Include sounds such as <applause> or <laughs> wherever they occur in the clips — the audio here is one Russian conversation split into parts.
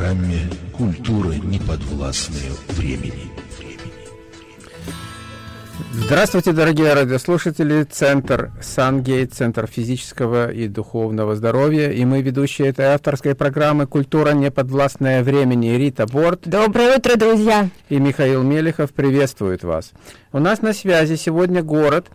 программе «Культура неподвластная времени». Здравствуйте, дорогие радиослушатели. Центр Сангейт, Центр физического и духовного здоровья. И мы ведущие этой авторской программы «Культура неподвластная времени» Рита Борт. Доброе утро, друзья. И Михаил Мелехов приветствует вас. У нас на связи сегодня город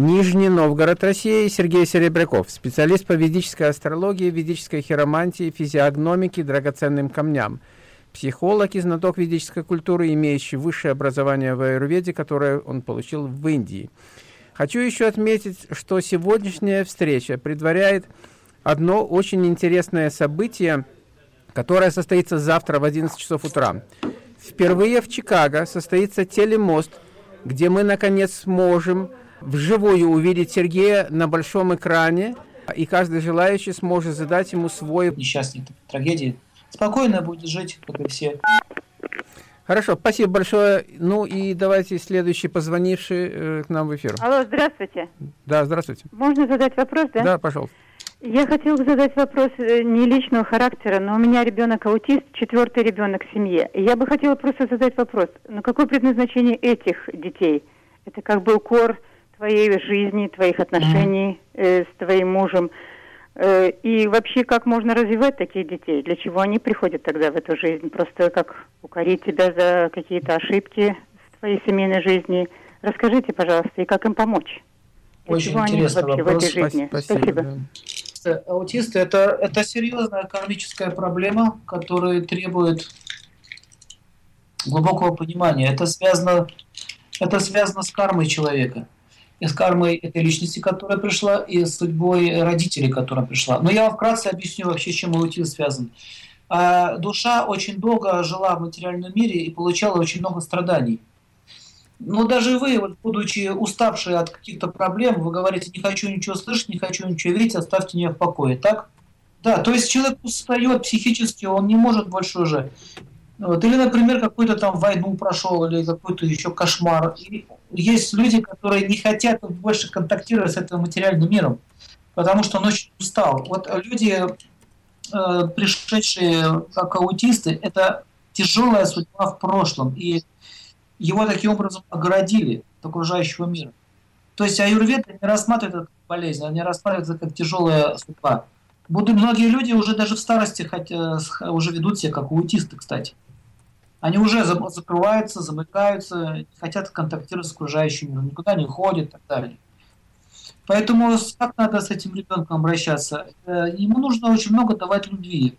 Нижний Новгород, Россия Сергей Серебряков, специалист по ведической астрологии, ведической хиромантии, физиогномике, драгоценным камням – психолог и знаток ведической культуры, имеющий высшее образование в аюрведе, которое он получил в Индии. Хочу еще отметить, что сегодняшняя встреча предваряет одно очень интересное событие, которое состоится завтра в 11 часов утра. Впервые в Чикаго состоится телемост, где мы, наконец, сможем вживую увидеть Сергея на большом экране, и каждый желающий сможет задать ему свой... Несчастной трагедии спокойно будет жить, как и все. Хорошо, спасибо большое. Ну и давайте следующий позвонивший э, к нам в эфир. Алло, здравствуйте. Да, здравствуйте. Можно задать вопрос, да? Да, пожалуйста. Я хотела бы задать вопрос э, не личного характера, но у меня ребенок аутист, четвертый ребенок в семье. И я бы хотела просто задать вопрос, ну какое предназначение этих детей? Это как бы укор твоей жизни, твоих отношений э, с твоим мужем. Э, и вообще, как можно развивать таких детей? Для чего они приходят тогда в эту жизнь? Просто как укорить тебя за какие-то ошибки в твоей семейной жизни? Расскажите, пожалуйста, и как им помочь? Для Очень интересный вообще вопрос. в этой жизни? Спасибо. Спасибо. Аутисты это, это серьезная экономическая проблема, которая требует глубокого понимания. Это связано, это связано с кармой человека и с кармой этой личности, которая пришла, и с судьбой родителей, которая пришла. Но я вкратце объясню вообще, чем аутизм связан. А, душа очень долго жила в материальном мире и получала очень много страданий. Но даже вы, вот, будучи уставшие от каких-то проблем, вы говорите, не хочу ничего слышать, не хочу ничего видеть, оставьте меня в покое, так? Да, то есть человек устает психически, он не может больше уже. Вот. Или, например, какую-то там войну прошел, или какой-то еще кошмар. И есть люди, которые не хотят больше контактировать с этим материальным миром, потому что он очень устал. Вот люди, э, пришедшие как аутисты, это тяжелая судьба в прошлом, и его таким образом оградили от окружающего мира. То есть аюрведа не рассматривает как болезнь, они рассматривают это как тяжелая судьба. Будут многие люди уже даже в старости хотя, уже ведут себя как аутисты, кстати. Они уже закрываются, замыкаются, не хотят контактировать с окружающим миром, никуда не ходят и так далее. Поэтому как надо с этим ребенком обращаться? Э, ему нужно очень много давать любви.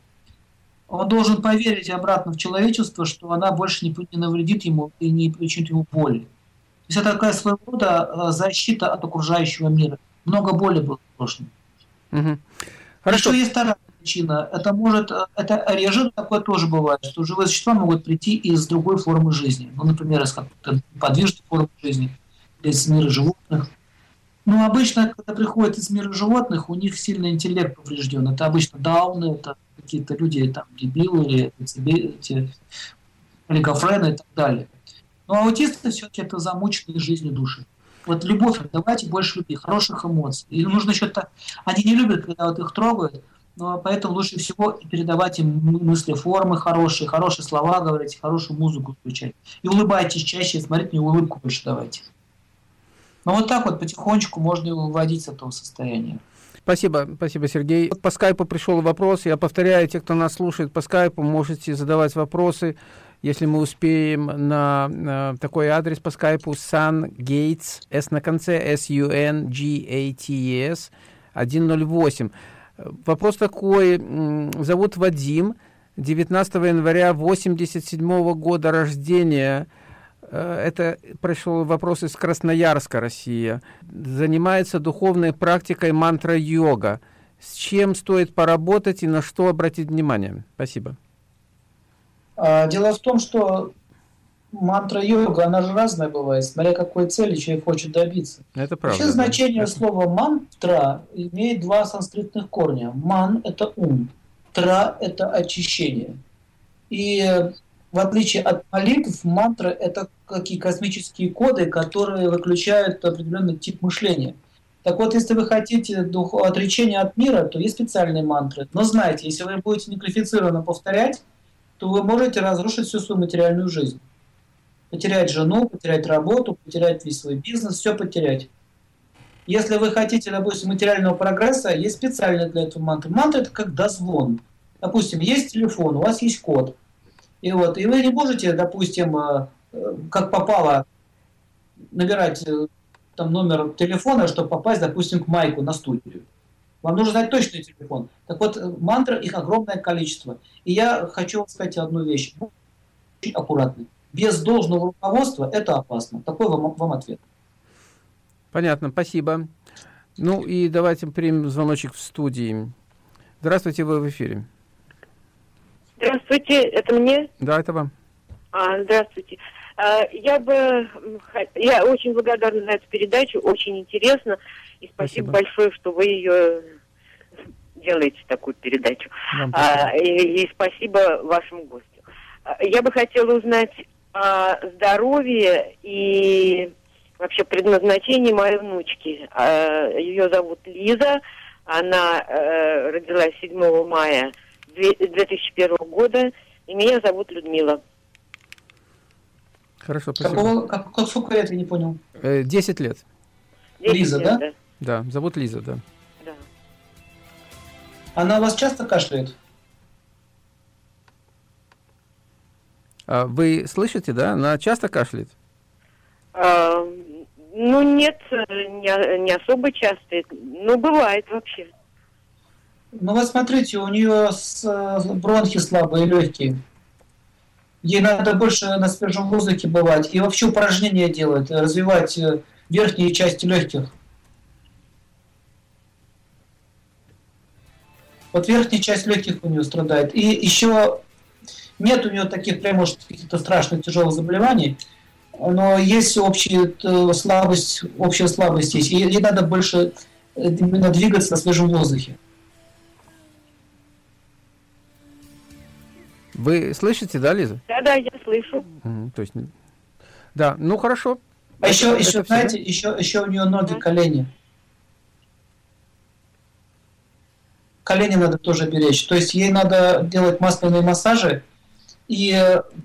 Он должен поверить обратно в человечество, что она больше не, навредит ему и не причинит ему боли. То есть это такая своего рода э, защита от окружающего мира. Много боли было в прошлом. Угу. Хорошо. Еще есть вторая причина. Это может, это реже такое тоже бывает, что живые существа могут прийти из другой формы жизни. Ну, например, из какой-то подвижной формы жизни, или из мира животных. Но обычно, когда приходят из мира животных, у них сильный интеллект поврежден. Это обычно дауны, это какие-то люди, там, дебилы, или эти олигофрены и так далее. Но аутисты все-таки это замученные жизнью души. Вот любовь, давайте больше любви, хороших эмоций. И нужно что-то... Они не любят, когда вот их трогают, поэтому лучше всего передавать им мысли, формы хорошие, хорошие слова говорить, хорошую музыку включать. И улыбайтесь чаще, смотрите, мне улыбку больше давайте. Но вот так вот потихонечку можно его выводить с этого состояния. Спасибо, спасибо, Сергей. По скайпу пришел вопрос. Я повторяю, те, кто нас слушает по скайпу, можете задавать вопросы, если мы успеем, на, на такой адрес по скайпу sungates, s на конце, s-u-n-g-a-t-e-s, 108. Вопрос такой. Зовут Вадим, 19 января 87 года рождения. Э, это пришел вопрос из Красноярска, Россия. Занимается духовной практикой мантра-йога. С чем стоит поработать и на что обратить внимание? Спасибо. А, дело в том, что мантра йога, она же разная бывает, смотря какой цели человек хочет добиться. Это правда. Вообще значение да. слова мантра имеет два санскритных корня. Ман – это ум, тра – это очищение. И в отличие от молитв, мантра – это какие космические коды, которые выключают определенный тип мышления. Так вот, если вы хотите дух, отречения от мира, то есть специальные мантры. Но знайте, если вы будете неквалифицированно повторять, то вы можете разрушить всю свою материальную жизнь. Потерять жену, потерять работу, потерять весь свой бизнес, все потерять. Если вы хотите, допустим, материального прогресса, есть специально для этого мантры. Мантра – это как дозвон. Допустим, есть телефон, у вас есть код. И, вот, и вы не можете, допустим, э, э, как попало, набирать э, там номер телефона, чтобы попасть, допустим, к Майку на студию. Вам нужно знать точный телефон. Так вот, мантр, их огромное количество. И я хочу вам сказать одну вещь. Очень аккуратно. Без должного руководства это опасно. Такой вам, вам ответ. Понятно, спасибо. Ну и давайте примем звоночек в студии. Здравствуйте, вы в эфире. Здравствуйте, это мне? Да, это вам. А, здравствуйте. А, я бы, я очень благодарна за эту передачу, очень интересно. И спасибо, спасибо. большое, что вы ее делаете, такую передачу. А, и, и спасибо вашему гостю. А, я бы хотела узнать о здоровье и вообще предназначении моей внучки. А, ее зовут Лиза. Она э, родилась 7 мая 2001 года. И меня зовут Людмила. Хорошо, спасибо. Какого, как, как, сколько лет, я не понял? Э, десять лет. 10 Лиза, лет, да? да? Да, зовут Лиза, да. Да. Она у вас часто кашляет? Вы слышите, да? Она часто кашляет? А, ну, нет, не, не особо часто. Ну, бывает вообще. Ну, вот смотрите, у нее бронхи слабые, легкие. Ей надо больше на свежем воздухе бывать. И вообще упражнения делать, развивать э, верхние части легких. Вот верхняя часть легких у нее страдает. И еще нет у нее таких прям, может, каких-то страшных тяжелых заболеваний, но есть общая э, слабость, общая слабость есть. И ей надо больше э, именно двигаться на свежем воздухе. Вы слышите, да, Лиза? Да, да, я слышу. Угу, то есть, да, ну хорошо. А это, еще, это еще, знаете, еще, еще у нее ноги, колени. Колени надо тоже беречь. То есть ей надо делать масляные массажи и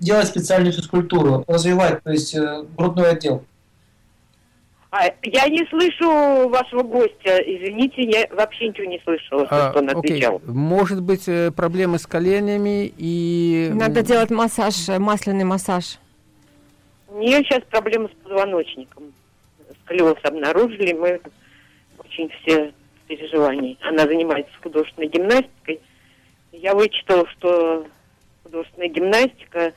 делать специальную физкультуру, развивать, то есть э, грудной отдел. А, я не слышу вашего гостя, извините, я вообще ничего не слышала, а, что он отвечал. Окей. Может быть, э, проблемы с коленями и... Надо делать массаж, э, масляный массаж. У нее сейчас проблемы с позвоночником. Сколиоз обнаружили, мы очень все в переживании. Она занимается художественной гимнастикой. Я вычитала, что художественная гимнастика,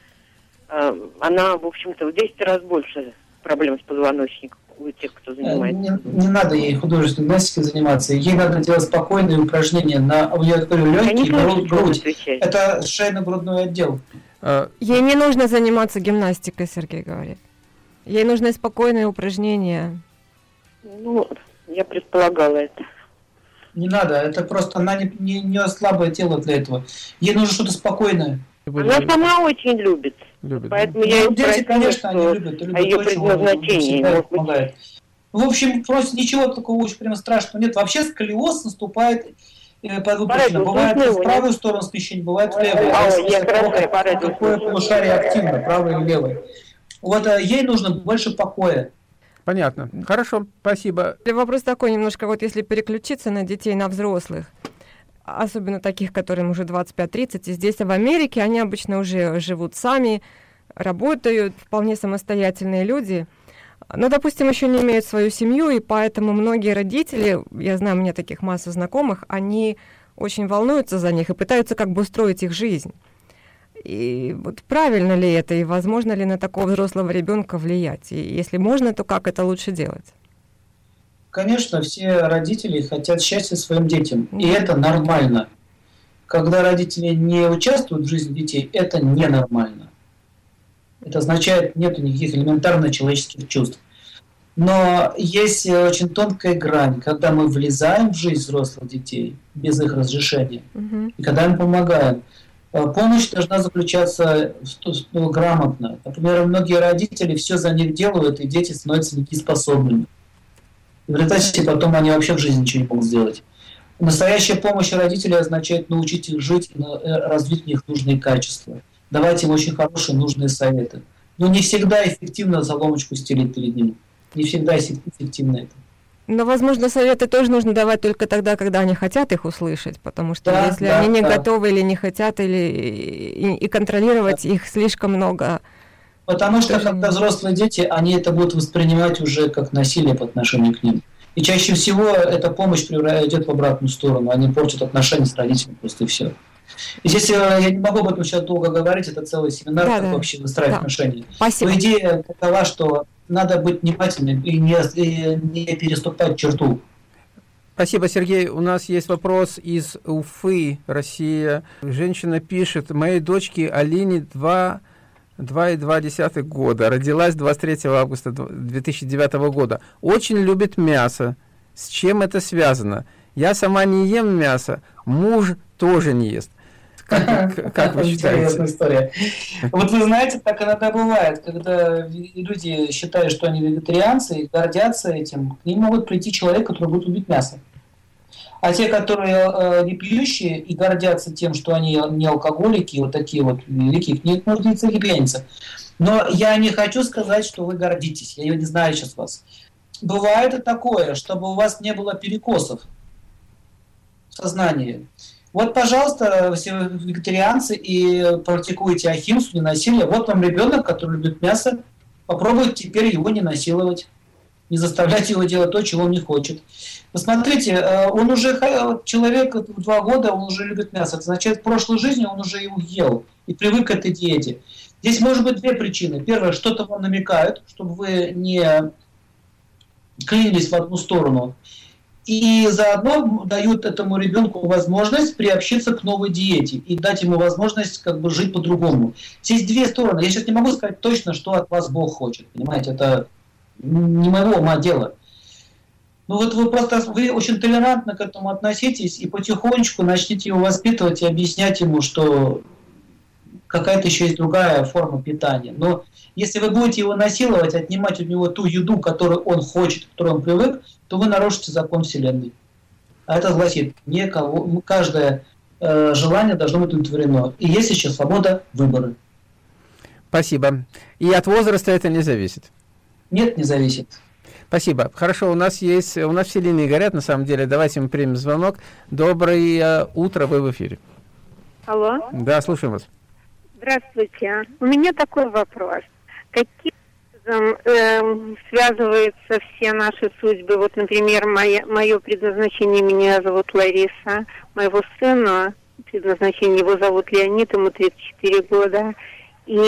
э, она, в общем-то, в 10 раз больше проблем с позвоночником у тех, кто занимается? Не, не надо ей художественной гимнастикой заниматься. Ей надо делать спокойные упражнения на у нее говорю, легкие, грудь, грудь. Это шейно-грудной отдел. А, ей не нужно заниматься гимнастикой, Сергей говорит. Ей нужны спокойные упражнения. Ну, я предполагала это. Не надо, это просто она не, не, не слабое тело для этого. Ей нужно что-то спокойное. Она сама очень любит. Любит. Поэтому да? я ну, дети, конечно, они любят. любят ее предназначении. В общем, просто ничего такого очень прямо страшного нет. Вообще сколиоз наступает э, по Бывает в правую сторону смещения, бывает в левую. А, я Какое полушарие активно, правое или левое. Вот а, ей нужно больше покоя. Понятно. Хорошо, спасибо. Вопрос такой немножко, вот если переключиться на детей, на взрослых особенно таких, которым уже 25-30, и здесь, в Америке, они обычно уже живут сами, работают, вполне самостоятельные люди, но, допустим, еще не имеют свою семью, и поэтому многие родители, я знаю, у меня таких масса знакомых, они очень волнуются за них и пытаются как бы устроить их жизнь. И вот правильно ли это, и возможно ли на такого взрослого ребенка влиять? И если можно, то как это лучше делать? Конечно, все родители хотят счастья своим детям, и это нормально. Когда родители не участвуют в жизни детей, это ненормально. Это означает, нет никаких элементарно человеческих чувств. Но есть очень тонкая грань, когда мы влезаем в жизнь взрослых детей без их разрешения, угу. и когда им помогаем. Э, помощь должна заключаться ну, грамотно. Например, многие родители все за них делают, и дети становятся недееспособными. В результате потом они вообще в жизни ничего не могут сделать. Настоящая помощь родителей означает научить их жить и э, развить в них нужные качества. давать им очень хорошие, нужные советы. Но не всегда эффективно заломочку стелить перед ним. Не всегда эффективно это. Но, возможно, советы тоже нужно давать только тогда, когда они хотят их услышать, потому что Да, если да, они не да. готовы или не хотят, или и, и контролировать их слишком много. Потому что, когда взрослые дети, они это будут воспринимать уже как насилие по отношению к ним. И чаще всего эта помощь идет в обратную сторону. Они портят отношения с родителями, просто и все. И здесь я не могу об этом сейчас долго говорить, это целый семинар, Да, как да. вообще выстраивать Да. отношения. Спасибо. Но идея такова, что надо быть внимательным и не, и не переступать черту. Спасибо, Сергей. У нас есть вопрос из Уфы, Россия. Женщина пишет, моей дочке Алине 2, 2,2 года. Родилась 23 августа 2009 года. Очень любит мясо. С чем это связано? Я сама не ем мясо, муж тоже не ест. Как, как- <laughs> как вы считаете? история. Вот вы знаете, так иногда бывает, когда люди считают, что они вегетарианцы и гордятся этим, к ним могут прийти человек, который будет убить мясо. А те, которые э, не пьющие и гордятся тем, что они не алкоголики, вот такие вот великие, к ним и пьяница. Но я не хочу сказать, что вы гордитесь. Я не знаю сейчас вас. Бывает и такое, чтобы у вас не было перекосов в сознании. Вот, пожалуйста, все вегетарианцы и практикуете ахимсу, ненасилие. Вот вам ребенок, который любит мясо. Попробуйте теперь его не насиловать. Не заставлять его делать то, чего он не хочет. Посмотрите, э, он уже, человек в два года, он уже любит мясо. Это означает, в прошлой жизни он уже его ел и привык к этой диете. Здесь может быть две причины. Первое, что-то вам намекают, чтобы вы не клинились в одну сторону. И заодно дают этому ребенку возможность приобщиться к новой диете и дать ему возможность как бы жить по-другому. Здесь две стороны. Я сейчас не могу сказать точно, что от вас Бог хочет. Понимаете, это не моего ума дело. Ну вот вы просто вы очень толерантно к этому относитесь и потихонечку начните его воспитывать и объяснять ему, что какая-то еще есть другая форма питания. Но если вы будете его насиловать, отнимать у него ту еду, которую он хочет, к которой он привык, то вы нарушите закон Вселенной. А это гласит, не кого, каждое э, желание должно быть удовлетворено. И есть еще свобода выбора. Спасибо. И от возраста это не зависит. Нет, не зависит. Спасибо. Хорошо, у нас есть, у нас все линии горят, на самом деле. Давайте мы примем звонок. Доброе утро, вы в эфире. Алло, Да, слушаем вас. здравствуйте. У меня такой вопрос. Каким образом эм, связываются все наши судьбы? Вот, например, мое, мое предназначение, меня зовут Лариса, моего сына, предназначение его зовут Леонид, ему 34 года, и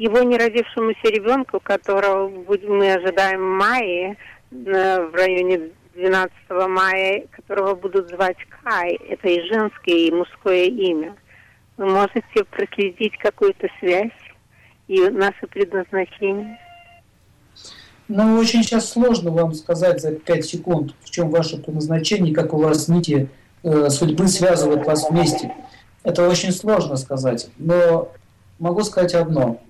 его неродившемуся ребенку, которого мы ожидаем в мае, э, в районе 12 мая, которого будут звать Кай, это и женское, и мужское имя. Вы можете проследить какую-то связь и наше предназначение? Ну, очень сейчас сложно вам сказать за 5 секунд, в чем ваше предназначение, как у вас нити э, судьбы связывают вас вместе. Это очень сложно сказать. Но могу сказать одно,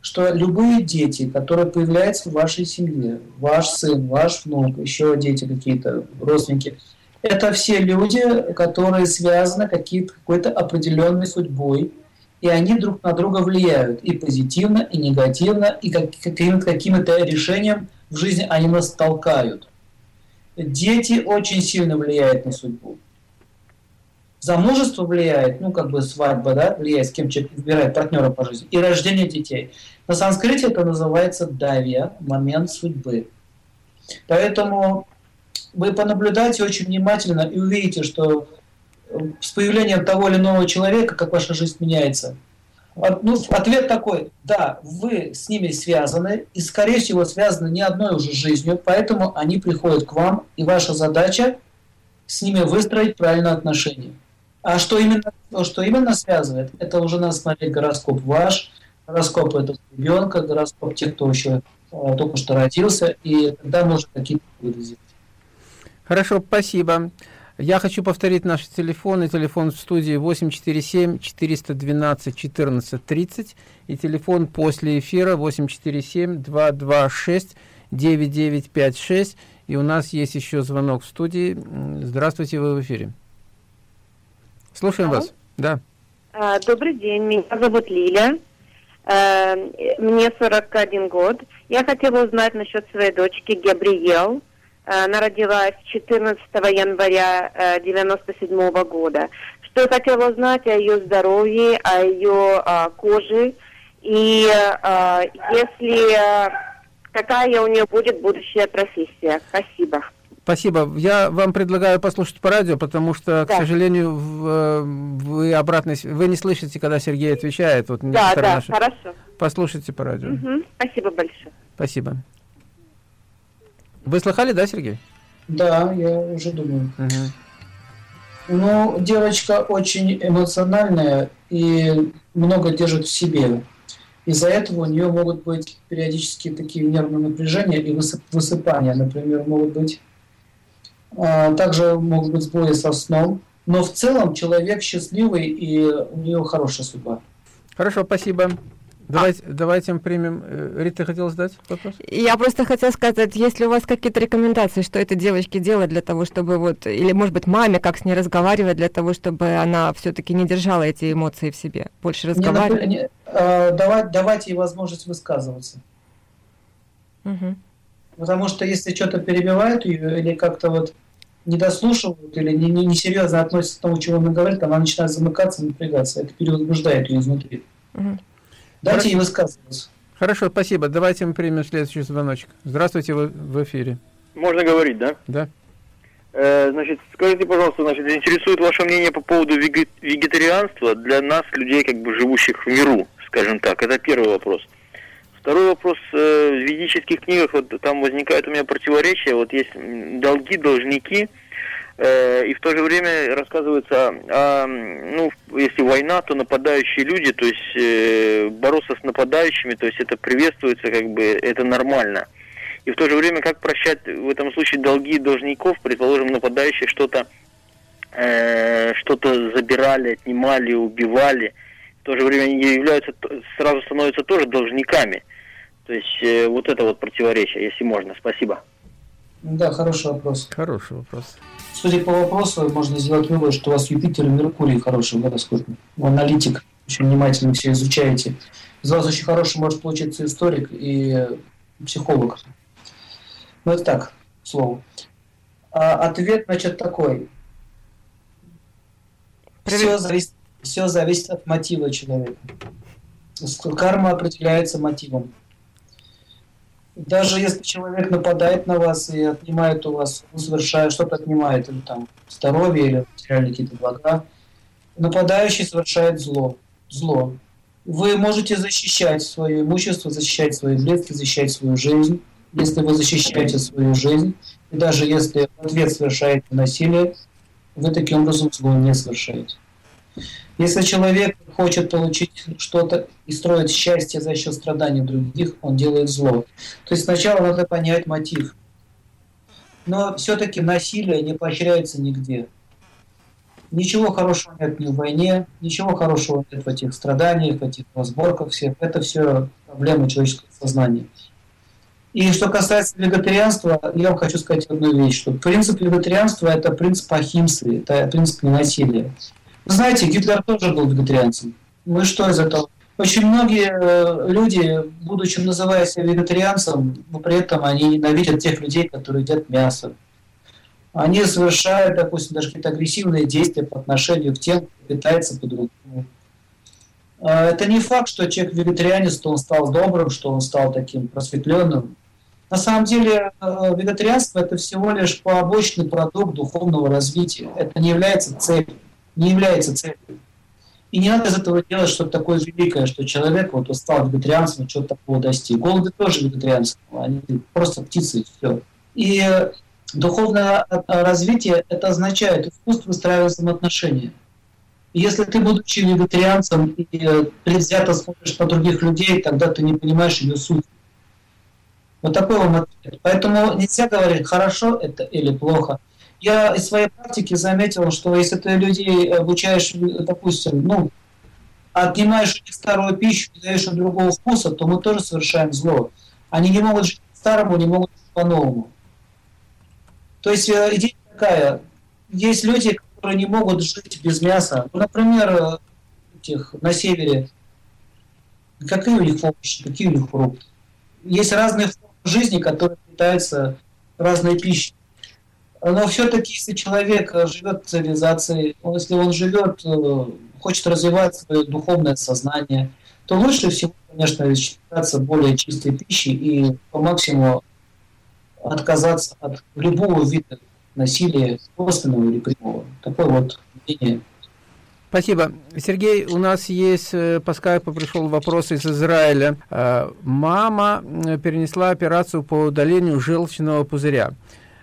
что любые дети, которые появляются в вашей семье, ваш сын, ваш внук, еще дети какие-то, родственники, это все люди, которые связаны какой-то определенной судьбой, и они друг на друга влияют и позитивно, и негативно, и как, каким-то, каким-то решением в жизни они нас толкают. Дети очень сильно влияют на судьбу. Замужество влияет, ну, как бы свадьба, да, влияет, с кем человек выбирает партнера по жизни, и рождение детей. На санскрите это называется давия, момент судьбы. Поэтому вы понаблюдайте очень внимательно и увидите, что э, с появлением того или иного человека, как ваша жизнь меняется. Ну, ответ такой, да, вы с ними связаны, и, скорее всего, связаны не одной уже жизнью, поэтому они приходят к вам, и ваша задача с ними выстроить правильные отношения. А что именно, что именно связывает, это уже надо смотреть гороскоп ваш, гороскоп этого ребенка, гороскоп тех, кто еще э, только что родился, и тогда можно какие-то выводы сделать. Хорошо, спасибо. Я хочу повторить наши телефоны. Телефон в студии 847-412-1430 и телефон после эфира 847-226-9956. И у нас есть еще звонок в студии. Здравствуйте, вы в эфире. Слушаем Алло. вас. Да. А, добрый день, меня зовут Лиля. А, мне 41 год. Я хотела узнать насчет своей дочки Габриел. А, она родилась 14 января 97 года. Что я хотела узнать о ее здоровье, о ее коже. И если какая у нее будет будущая профессия. Спасибо. Спасибо. Я вам предлагаю послушать по радио, потому что, да. к сожалению, э, вы обратно, вы не слышите, когда Сергей отвечает. Вот да, да, наши... хорошо. Послушайте по радио. Угу. Спасибо большое. Спасибо. Вы слыхали, да, Сергей? Да, я уже думаю. Угу. Ну, девочка очень эмоциональная и много держит в себе. Из-за этого у нее могут быть периодически такие нервные напряжения и высыпания. Например, могут быть также могут быть сбои со сном. Но в целом человек счастливый и у нее хорошая судьба. Хорошо, спасибо. Давайте, а. давайте мы примем. Э, Рита, хотела задать вопрос? Я просто хотела сказать, если у вас какие-то рекомендации, что этой девочке делать для того, чтобы вот, или может быть маме, как с ней разговаривать для того, чтобы она все-таки не держала эти эмоции в себе, больше разговаривать? Не, не, э, давать, давать ей возможность высказываться. Угу. Потому что если что-то перебивают ее или как-то вот не дослушивают или не, не, не серьезно относятся к тому, чего она говорит, она начинает замыкаться, напрягаться. Это перевозбуждает ее изнутри. Угу. Дайте Хорошо. ей высказываться. Хорошо, спасибо. Давайте мы примем следующий звоночек. Здравствуйте, вы в эфире. Можно говорить, да? Да. Э, значит, скажите, пожалуйста, значит, интересует ваше мнение по поводу вегетарианства для нас, людей, как бы живущих в миру, скажем так. Это первый вопрос. Второй вопрос. Э, в ведических книгах вот там возникает у меня противоречие. Вот есть долги, должники, э, и в то же время рассказывается о, ну, если война, то нападающие люди, то есть э, бороться с нападающими, то есть это приветствуется, как бы это нормально. И в то же время, как прощать в этом случае долги должников, предположим, нападающие что-то э, что-то забирали, отнимали, убивали, в то же время они являются, сразу становятся тоже должниками. То есть э, вот это вот противоречие, если можно. Спасибо. Да, хороший вопрос. Хороший вопрос. Судя по вопросу, можно сделать вывод, что у вас Юпитер и Меркурий хороший в гороскопе. Вы аналитик, очень внимательно все изучаете. Из вас очень хороший может получиться историк и психолог. Ну, это так, слово. А ответ, значит, такой. Все зависит, все зависит от мотива человека. Карма определяется мотивом. Даже если человек нападает на вас и отнимает у вас, ну, совершает что-то отнимает, или там здоровье, или материальные какие-то блага, нападающий совершает зло. Зло. Вы можете защищать свое имущество, защищать свои близких, защищать свою жизнь. Если вы защищаете свою жизнь, и даже если в ответ совершаете насилие, вы таким образом зло не совершаете. Если человек хочет получить что-то и строить счастье за счет страданий других, он делает зло. То есть сначала надо понять мотив. Но все-таки насилие не поощряется нигде. Ничего хорошего нет ни в войне, ничего хорошего нет в этих страданиях, в этих разборках всех. Это все проблемы человеческого сознания. И что касается вегетарианства, я вам хочу сказать одну вещь, что принцип вегетарианства – это принцип ахимсы, это принцип ненасилия. Знаете, Гитлер тоже был вегетарианцем. Ну и что из этого? Очень многие э, люди, будучи называя себя вегетарианцем, но при этом они ненавидят тех людей, которые едят мясо. Они совершают, допустим, даже какие-то агрессивные действия по отношению к тем, кто питается по-другому. А, это не факт, что человек вегетарианец, что он стал добрым, что он стал таким просветленным. На самом деле э, вегетарианство – это всего лишь побочный продукт духовного развития. Это не является целью не является целью. И не надо из этого делать что-то такое великое, что человек вот стал вегетарианцем, что-то такого достиг. Голуби тоже вегетарианцы, они просто птицы, и все. И духовное развитие, это означает искусство выстраивать взаимоотношения. Если ты, будучи вегетарианцем и предвзято смотришь на других людей, тогда ты не понимаешь ее суть. Вот такой вам ответ. Поэтому нельзя говорить, хорошо это или плохо я из своей практики заметил, что если ты людей обучаешь, допустим, ну, отнимаешь у них старую пищу даешь им другого вкуса, то мы тоже совершаем зло. Они не могут жить по-старому, не могут жить по-новому. То есть э, идея такая. Есть люди, которые не могут жить без мяса. Ну, например, этих на севере, какие у них овощи, какие у них фрукты. Есть разные формы жизни, которые питаются разной пищей. Но все-таки, если человек живет в цивилизации, если он живет, э, хочет развивать свое духовное сознание, то лучше всего, конечно, считаться более чистой пищей и по максимуму отказаться от любого вида насилия, косвенного или прямого. Такое вот мнение Спасибо. Сергей, у нас есть э, по скайпу пришел вопрос из Израиля. Э, мама перенесла операцию по удалению желчного пузыря.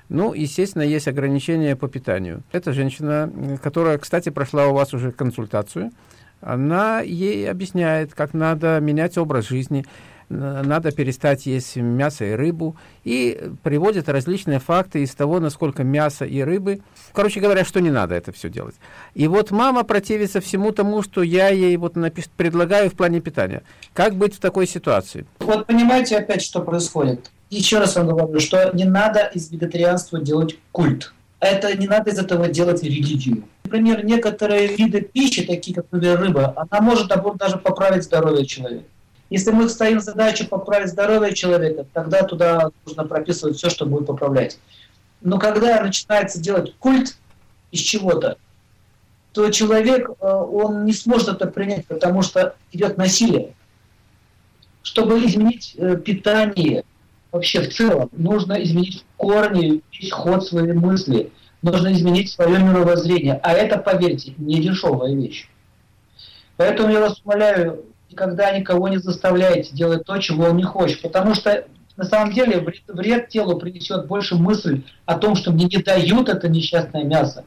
Ну, естественно, есть ограничения по питанию. Эта женщина, которая, кстати, прошла у вас уже консультацию, она ей объясняет, как надо менять образ жизни, надо перестать есть мясо и рыбу, и приводит различные факты из того, насколько мясо и рыбы, короче говоря, что не надо это все делать. И вот мама противится всему тому, что я ей вот напиш... предлагаю в плане питания. Как быть в такой ситуации? Вот понимаете опять, что происходит? Еще раз вам говорю, что не надо из вегетарианства делать культ. Это не надо из этого делать религию. Например, некоторые виды пищи, такие как, например, рыба, она может даже поправить здоровье человека. Если мы ставим задачу поправить здоровье человека, тогда туда нужно прописывать все, что будет поправлять. Но когда начинается делать культ из чего-то, то человек, э, он не сможет это принять, потому что идет насилие. Чтобы изменить э, питание, вообще в целом, нужно изменить корни, весь ход своей мысли, нужно изменить свое мировоззрение. А это, поверьте, не дешевая вещь. Поэтому я вас умоляю, никогда никого не заставляйте делать то, чего он не хочет. Потому что на самом деле вред, вред телу принесет больше мысль о том, что мне не дают это несчастное мясо.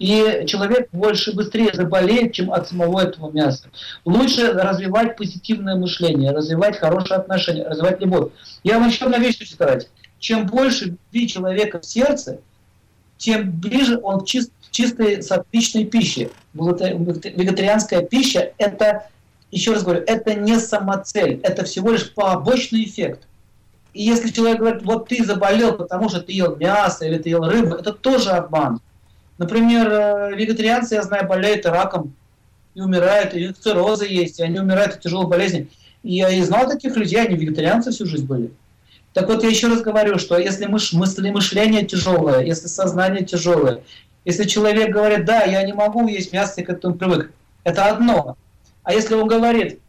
И человек больше быстрее заболеет, чем от самого этого мяса. Лучше развивать позитивное мышление, развивать хорошие отношения, развивать любовь. Я вам еще одну вещь хочу сказать. Чем больше любви человека в сердце, тем ближе он к чист, чистой, отличной пище. Вегетарианская пища – это еще раз говорю, это не самоцель, это всего лишь побочный эффект. И если человек говорит, вот ты заболел, потому что ты ел мясо или ты ел рыбу, это тоже обман. Например, э, вегетарианцы, я знаю, болеют раком и умирают, и циррозы есть, и они умирают от тяжелой болезни. И я и знал таких людей, они вегетарианцы всю жизнь были. Так вот, я еще раз говорю, что если мыш, мысли, мышление тяжелое, если сознание тяжелое, если человек говорит, да, я не могу есть мясо, к этому привык, это одно. А если он говорит,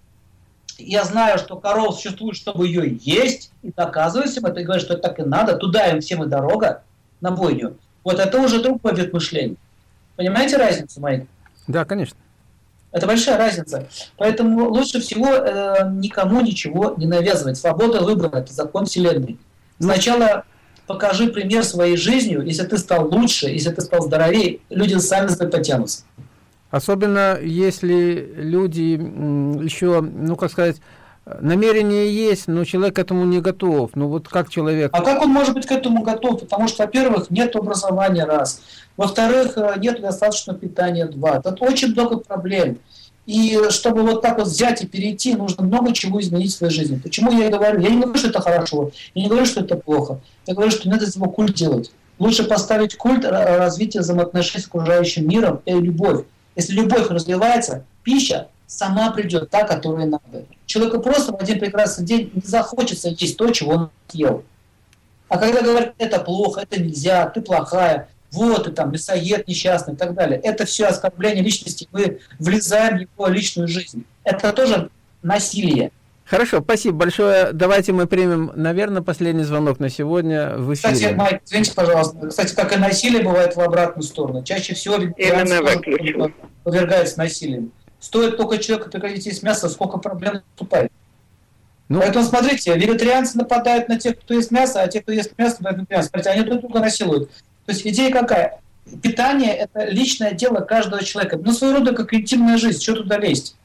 я знаю, что корова существует, чтобы ее есть, и доказывает всем это, и говорит, что это так и надо, туда им всем и дорога на бойню, вот это уже другой вид мышления. Понимаете разницу, Майк? Да, конечно. Это большая разница. Поэтому лучше всего э, никому ничего не навязывать. Свобода выбора – это закон Вселенной. Сначала покажи пример своей жизнью. Если ты стал лучше, если ты стал здоровее, люди сами за потянутся. Особенно если люди еще, ну как сказать, намерение есть, но человек к этому не готов. Ну вот как человек... А как он может быть к этому готов? Потому что, во-первых, нет образования, раз. Во-вторых, э, нет достаточного питания, два. Тут очень много проблем. И чтобы вот так вот взять и перейти, нужно много чего изменить в своей жизни. Почему я говорю? Я не говорю, что это хорошо, я не говорю, что это плохо. Я говорю, что надо из него культ делать. Лучше поставить культ развития взаимоотношений с окружающим миром и любовь. Если любовь развивается, пища сама придет та, которая надо. Человеку просто в один прекрасный день не захочется есть то, чего он ел. А когда говорят, это плохо, это нельзя, ты плохая, вот ты там мясоед несчастный и так далее, это все оскорбление личности, мы влезаем в его личную жизнь. Это тоже насилие. Хорошо, спасибо большое. Давайте мы примем, наверное, последний звонок на сегодня в эфире. Кстати, Майк, извините, пожалуйста. Кстати, как и насилие бывает в обратную сторону. Чаще всего подвергается насилием. Стоит только человеку прекратить есть мясо, сколько проблем наступает. Ну, Поэтому смотрите, вегетарианцы нападают на тех, кто ест мясо, а те, кто ест мясо, нападают на мясо. Смотрите, они друг друга насилуют. То есть идея какая? Питание – это личное дело каждого человека. Ну, своего рода как интимная жизнь, что туда лезть?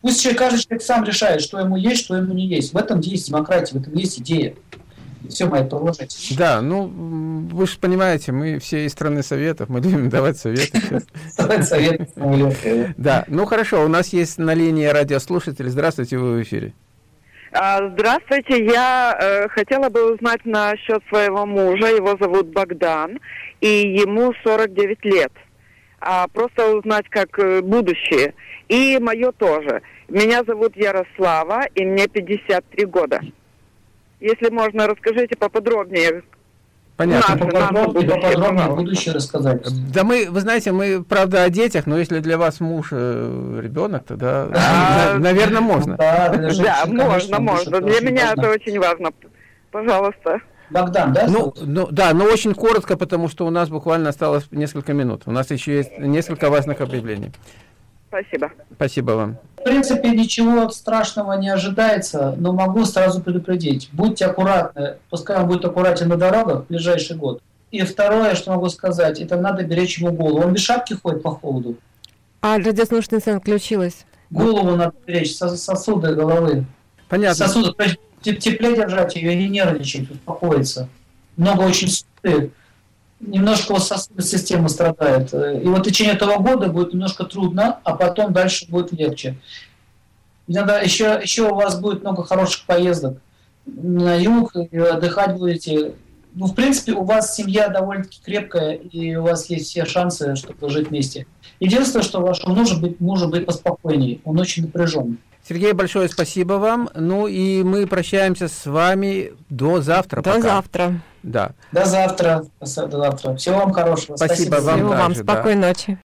Пусть человек, каждый человек сам решает, что ему есть, что ему не есть. В этом есть демократия, в этом есть идея. Все, Майк, продолжайте. Да, ну, вы же понимаете, мы все из страны Советов, мы любим давать советы. Давать советы. Да, ну хорошо, у нас есть на линии радиослушатель. Здравствуйте, вы в эфире. А, здравствуйте, я э, хотела бы узнать насчет своего мужа. Его зовут Богдан, и ему 49 лет. а просто узнать как э, будущее. И мое тоже. Меня зовут Ярослава, и мне 53 года. Если можно, расскажите поподробнее. Понятно. Поподробнее, будущее, поподробнее пожалуйста. будущее рассказать. Да мы, вы знаете, мы, правда, о детях, но если для вас муж э, ребенок, тогда, А, наверное, можно. Да, для женщин, Да, конечно, можно, можно. Для меня это очень важно. Пожалуйста. Богдан, да? Ну, ну, да, но очень коротко, потому что у нас буквально осталось несколько минут. У нас еще есть несколько важных объявлений. Спасибо. Спасибо вам. В принципе, ничего страшного не ожидается, но могу сразу предупредить. Будьте аккуратны, пускай он будет аккуратен на дорогах в ближайший год. И второе, что могу сказать, это надо беречь ему голову. Он без шапки ходит по холоду. А радиослушательная сцена включилась. Голову надо беречь, сос- сосуды головы. Понятно. Сосуды, теплее держать ее, не нервничать, успокоиться. Много очень суеты. Немножко вот сосудная система страдает. Э, И вот в течение этого года будет немножко трудно, а потом дальше будет легче. Иногда еще, еще у вас будет много хороших поездок на юг, и отдыхать будете. Ну, в принципе, у вас семья довольно-таки крепкая, и у вас есть все шансы, чтобы жить вместе. Единственное, что вашему мужу быть, мужу быть поспокойнее. Он очень напряжен. Сергей, большое спасибо вам. Ну и мы прощаемся с вами до завтра. До пока. завтра. Да. До завтра. До завтра. Всего вам хорошего. Спасибо вам Всего вам также, да. спокойной ночи.